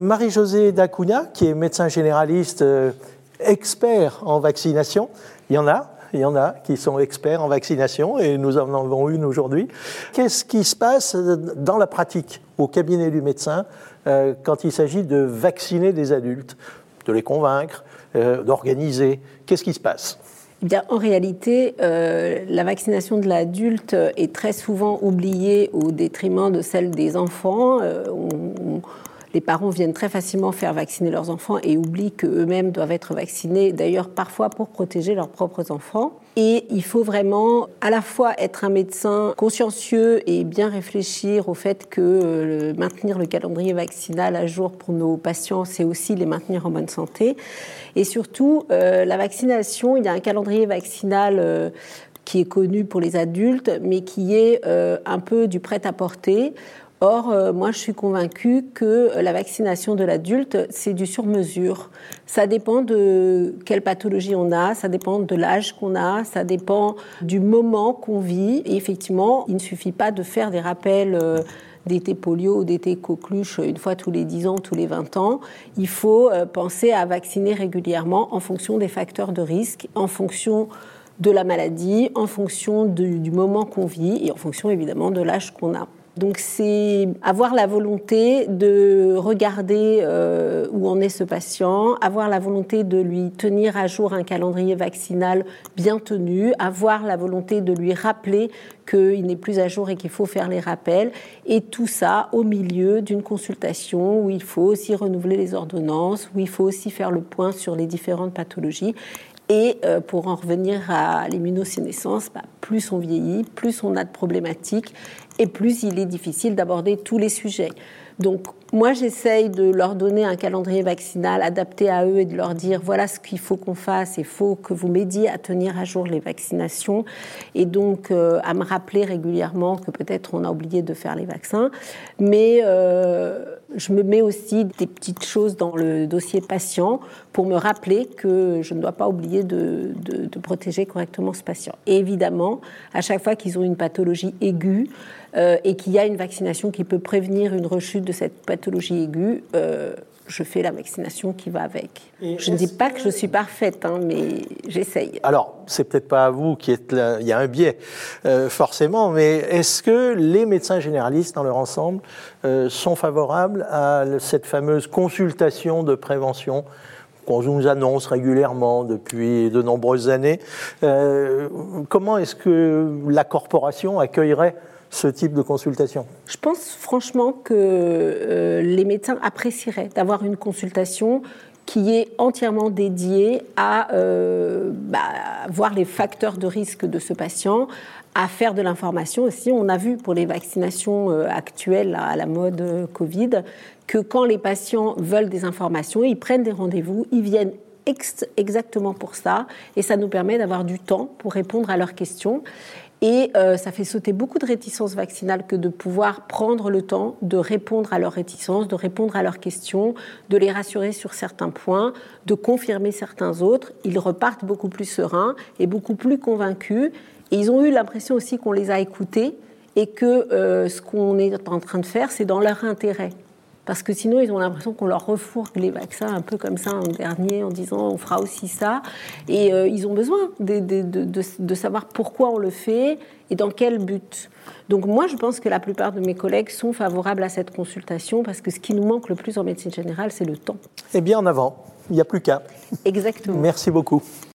Marie-Josée Dacuna, qui est médecin généraliste euh, expert en vaccination, il y en a, il y en a qui sont experts en vaccination et nous en avons une aujourd'hui. Qu'est-ce qui se passe dans la pratique au cabinet du médecin euh, quand il s'agit de vacciner des adultes, de les convaincre, euh, d'organiser? Qu'est-ce qui se passe? Eh bien, en réalité, la vaccination de l'adulte est très souvent oubliée au détriment de celle des enfants les parents viennent très facilement faire vacciner leurs enfants et oublient qu'eux-mêmes doivent être vaccinés, d'ailleurs parfois pour protéger leurs propres enfants. Et il faut vraiment à la fois être un médecin consciencieux et bien réfléchir au fait que euh, maintenir le calendrier vaccinal à jour pour nos patients, c'est aussi les maintenir en bonne santé. Et surtout, euh, la vaccination, il y a un calendrier vaccinal euh, qui est connu pour les adultes, mais qui est un peu du prêt-à-porter. Or, euh, moi, je suis convaincue que la vaccination de l'adulte, c'est du sur-mesure. Ça dépend de quelle pathologie on a, ça dépend de l'âge qu'on a, ça dépend du moment qu'on vit. Et effectivement, il ne suffit pas de faire des rappels euh, d'été polio ou d'été coqueluche une fois tous les 10 ans, tous les 20 ans. Il faut euh, penser à vacciner régulièrement en fonction des facteurs de risque, en fonction de la maladie, en fonction du moment qu'on vit et en fonction évidemment de l'âge qu'on a. Donc c'est avoir la volonté de regarder euh, où en est ce patient, avoir la volonté de lui tenir à jour un calendrier vaccinal bien tenu, avoir la volonté de lui rappeler qu'il n'est plus à jour et qu'il faut faire les rappels, et tout ça au milieu d'une consultation où il faut aussi renouveler les ordonnances, où il faut aussi faire le point sur les différentes pathologies. Et euh, pour en revenir à l'immunosénescence, bah, plus on vieillit, plus on a de problématiques et plus il est difficile d'aborder tous les sujets. Donc moi, j'essaye de leur donner un calendrier vaccinal adapté à eux et de leur dire voilà ce qu'il faut qu'on fasse. Il faut que vous m'aidiez à tenir à jour les vaccinations et donc euh, à me rappeler régulièrement que peut-être on a oublié de faire les vaccins. Mais euh, je me mets aussi des petites choses dans le dossier patient pour me rappeler que je ne dois pas oublier de, de protéger correctement ce patient. Et évidemment, à chaque fois qu'ils ont une pathologie aiguë, euh, et qu'il y a une vaccination qui peut prévenir une rechute de cette pathologie aiguë, euh, je fais la vaccination qui va avec. je ne dis pas que je suis parfaite, hein, mais j'essaye. Alors, c'est peut-être pas à vous qui êtes là, il y a un biais, euh, forcément, mais est-ce que les médecins généralistes dans leur ensemble sont favorables à cette fameuse consultation de prévention qu'on nous annonce régulièrement depuis de nombreuses années? Comment est-ce que la corporation accueillerait ce type de consultation Je pense franchement que euh, les médecins apprécieraient d'avoir une consultation qui est entièrement dédiée à euh, bah, voir les facteurs de risque de ce patient, à faire de l'information aussi. On a vu pour les vaccinations euh, actuelles à la mode Covid que quand les patients veulent des informations, ils prennent des rendez-vous, ils viennent exactement pour ça, et ça nous permet d'avoir du temps pour répondre à leurs questions. Et euh, ça fait sauter beaucoup de réticences vaccinales que de pouvoir prendre le temps de répondre à leurs réticences, de répondre à leurs questions, de les rassurer sur certains points, de confirmer certains autres. Ils repartent beaucoup plus sereins et beaucoup plus convaincus. Et ils ont eu l'impression aussi qu'on les a écoutés et que euh, ce qu'on est en train de faire, c'est dans leur intérêt parce que sinon ils ont l'impression qu'on leur refourgue les vaccins un peu comme ça en dernier en disant on fera aussi ça. Et euh, ils ont besoin de, de, savoir pourquoi on le fait et dans quel but. Donc moi je pense que la plupart de mes collègues sont favorables à cette consultation parce que ce qui nous manque le plus en médecine générale c'est le temps. Eh bien en avant, il n'y a plus qu'à. Exactement. Merci beaucoup.